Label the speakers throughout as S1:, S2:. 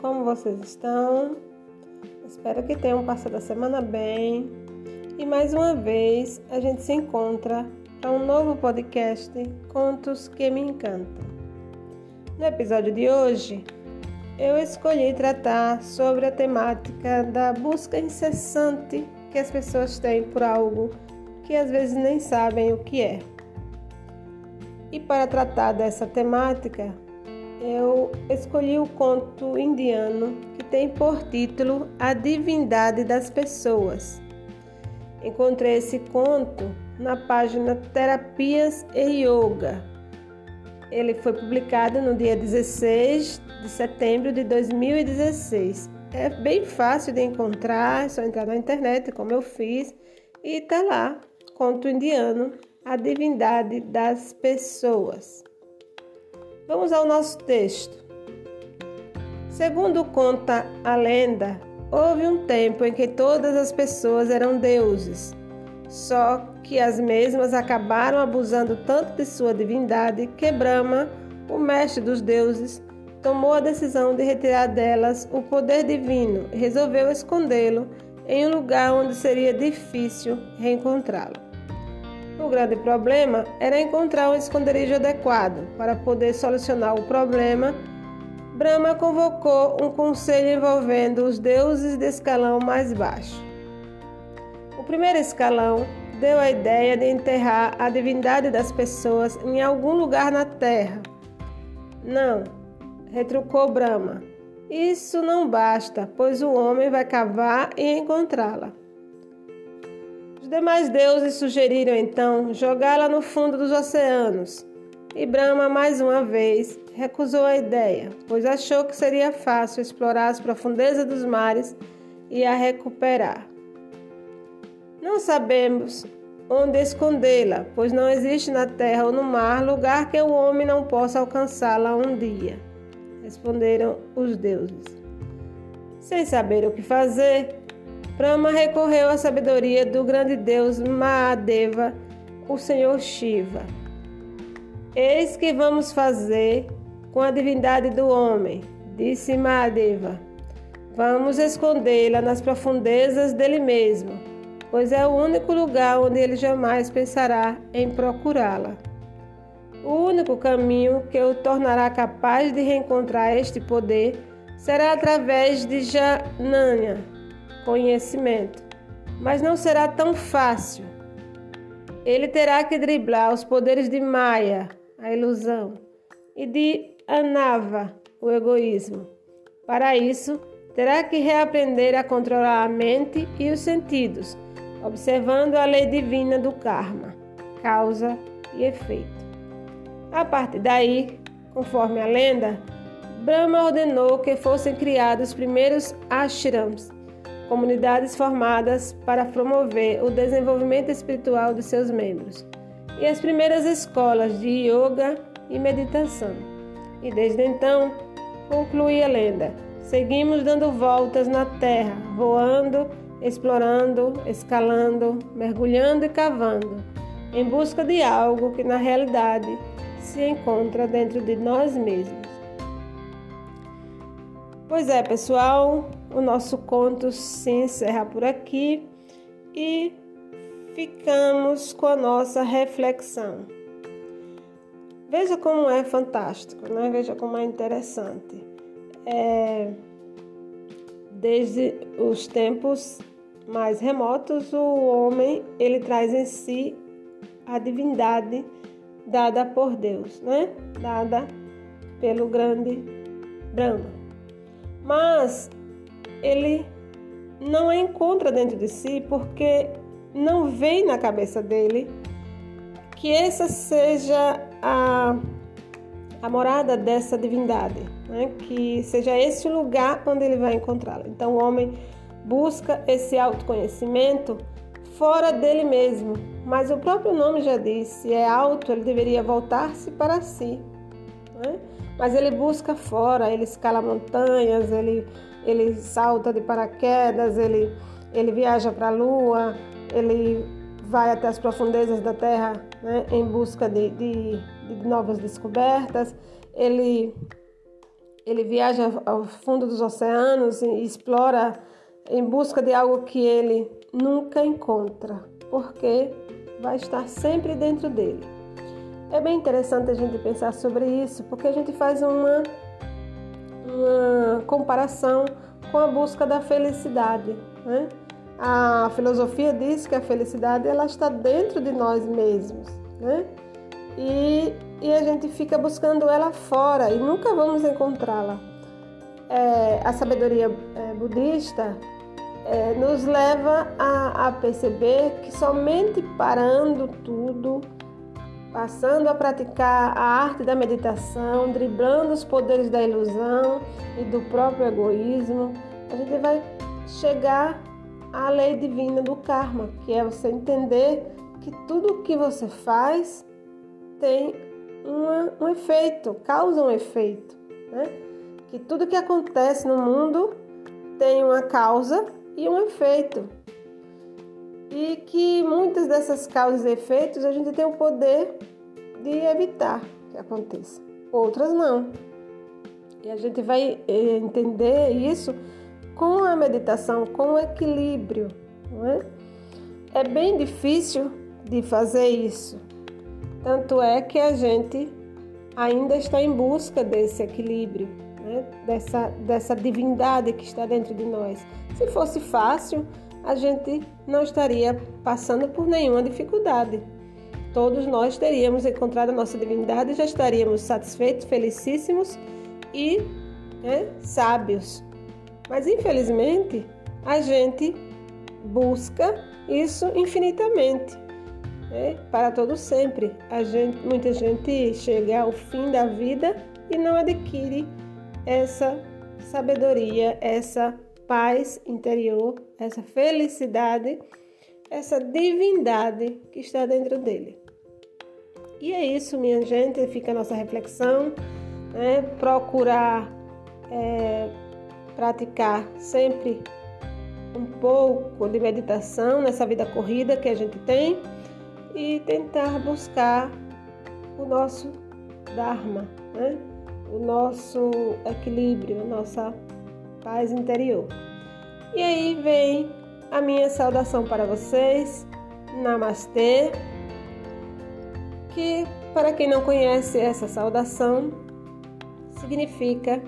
S1: como vocês estão? Espero que tenham passado a semana bem. E mais uma vez a gente se encontra para um novo podcast Contos que me encantam. No episódio de hoje, eu escolhi tratar sobre a temática da busca incessante que as pessoas têm por algo que às vezes nem sabem o que é. E para tratar dessa temática, eu escolhi o conto indiano que tem por título A Divindade das Pessoas. Encontrei esse conto na página Terapias e Yoga. Ele foi publicado no dia 16 de setembro de 2016. É bem fácil de encontrar, é só entrar na internet, como eu fiz, e tá lá, conto indiano, A Divindade das Pessoas. Vamos ao nosso texto. Segundo conta a lenda, houve um tempo em que todas as pessoas eram deuses, só que as mesmas acabaram abusando tanto de sua divindade que Brahma, o mestre dos deuses, tomou a decisão de retirar delas o poder divino e resolveu escondê-lo em um lugar onde seria difícil reencontrá-lo. O grande problema era encontrar um esconderijo adequado. Para poder solucionar o problema, Brahma convocou um conselho envolvendo os deuses de escalão mais baixo. O primeiro escalão deu a ideia de enterrar a divindade das pessoas em algum lugar na terra. Não, retrucou Brahma. Isso não basta, pois o homem vai cavar e encontrá-la. Os demais deuses sugeriram então jogá-la no fundo dos oceanos. E Brahma, mais uma vez, recusou a ideia, pois achou que seria fácil explorar as profundezas dos mares e a recuperar. Não sabemos onde escondê-la, pois não existe na terra ou no mar lugar que o homem não possa alcançá-la um dia, responderam os deuses. Sem saber o que fazer, Brahma recorreu à sabedoria do grande deus Mahadeva, o senhor Shiva. Eis que vamos fazer com a divindade do homem, disse Mahadeva. Vamos escondê-la nas profundezas dele mesmo, pois é o único lugar onde ele jamais pensará em procurá-la. O único caminho que o tornará capaz de reencontrar este poder será através de Jananya, conhecimento, mas não será tão fácil. Ele terá que driblar os poderes de Maya, a ilusão, e de Anava, o egoísmo. Para isso, terá que reaprender a controlar a mente e os sentidos, observando a lei divina do karma, causa e efeito. A partir daí, conforme a lenda, Brahma ordenou que fossem criados os primeiros ashrams, comunidades formadas para promover o desenvolvimento espiritual de seus membros, e as primeiras escolas de yoga e meditação. E desde então, conclui a lenda, seguimos dando voltas na terra, voando, explorando, escalando, mergulhando e cavando, em busca de algo que na realidade se encontra dentro de nós mesmos. Pois é, pessoal, o nosso conto se encerra por aqui e ficamos com a nossa reflexão. Veja como é fantástico, né? veja como é interessante. É, desde os tempos mais remotos, o homem ele traz em si a divindade dada por Deus, né? dada pelo grande Brahma mas ele não a encontra dentro de si porque não vem na cabeça dele que essa seja a, a morada dessa divindade, né? que seja esse o lugar onde ele vai encontrá-la. Então o homem busca esse autoconhecimento fora dele mesmo, mas o próprio nome já diz: se é alto, ele deveria voltar-se para si. Né? Mas ele busca fora, ele escala montanhas, ele, ele salta de paraquedas, ele, ele viaja para a lua, ele vai até as profundezas da Terra né, em busca de, de, de novas descobertas, ele ele viaja ao fundo dos oceanos e explora em busca de algo que ele nunca encontra, porque vai estar sempre dentro dele. É bem interessante a gente pensar sobre isso, porque a gente faz uma, uma comparação com a busca da felicidade. Né? A filosofia diz que a felicidade ela está dentro de nós mesmos, né? E, e a gente fica buscando ela fora e nunca vamos encontrá-la. É, a sabedoria é, budista é, nos leva a, a perceber que somente parando tudo, passando a praticar a arte da meditação, driblando os poderes da ilusão e do próprio egoísmo, a gente vai chegar à lei divina do karma, que é você entender que tudo que você faz tem uma, um efeito, causa um efeito, né? Que tudo que acontece no mundo tem uma causa e um efeito. E que muitas dessas causas e efeitos a gente tem o poder de evitar que aconteça, outras não. E a gente vai eh, entender isso com a meditação, com o equilíbrio. Não é? é bem difícil de fazer isso. Tanto é que a gente ainda está em busca desse equilíbrio, né? dessa, dessa divindade que está dentro de nós. Se fosse fácil, a gente não estaria passando por nenhuma dificuldade. Todos nós teríamos encontrado a nossa divindade já estaríamos satisfeitos, felicíssimos e né, sábios. Mas infelizmente a gente busca isso infinitamente, né? para todo sempre. A gente, muita gente chega ao fim da vida e não adquire essa sabedoria, essa paz interior, essa felicidade, essa divindade que está dentro dele. E é isso, minha gente, fica a nossa reflexão, né? procurar é, praticar sempre um pouco de meditação nessa vida corrida que a gente tem e tentar buscar o nosso Dharma, né? o nosso equilíbrio, a nossa paz interior. E aí vem a minha saudação para vocês. Namastê. Que para quem não conhece essa saudação, significa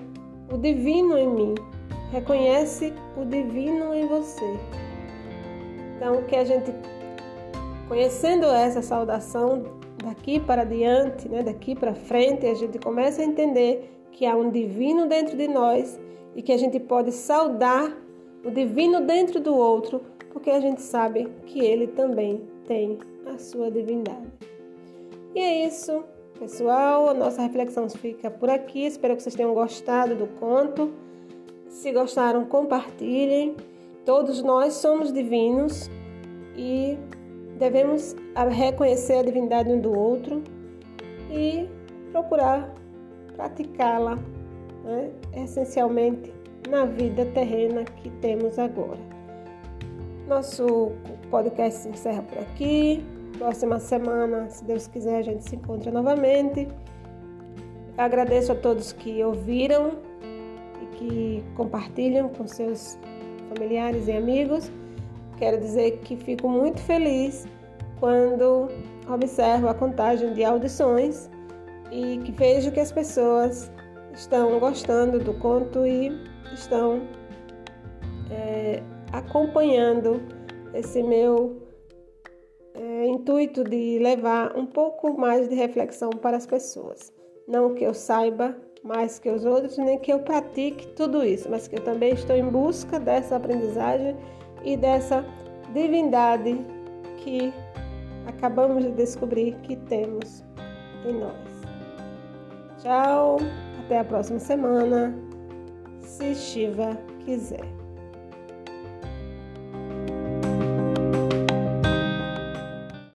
S1: o divino em mim. Reconhece o divino em você. Então, que a gente conhecendo essa saudação daqui para diante, né, daqui para frente, a gente começa a entender que há um divino dentro de nós e que a gente pode saudar o divino dentro do outro, porque a gente sabe que ele também tem a sua divindade. E é isso, pessoal. A nossa reflexão fica por aqui. Espero que vocês tenham gostado do conto. Se gostaram, compartilhem. Todos nós somos divinos e devemos reconhecer a divindade um do outro e procurar praticá-la né, essencialmente na vida terrena que temos agora. Nosso podcast se encerra por aqui. Próxima semana, se Deus quiser, a gente se encontra novamente. Agradeço a todos que ouviram e que compartilham com seus familiares e amigos. Quero dizer que fico muito feliz quando observo a contagem de audições e que vejo que as pessoas estão gostando do conto e estão é, acompanhando esse meu é, intuito de levar um pouco mais de reflexão para as pessoas. Não que eu saiba mais que os outros, nem que eu pratique tudo isso, mas que eu também estou em busca dessa aprendizagem e dessa divindade que acabamos de descobrir que temos em nós. Tchau, até a próxima semana, se Shiva quiser.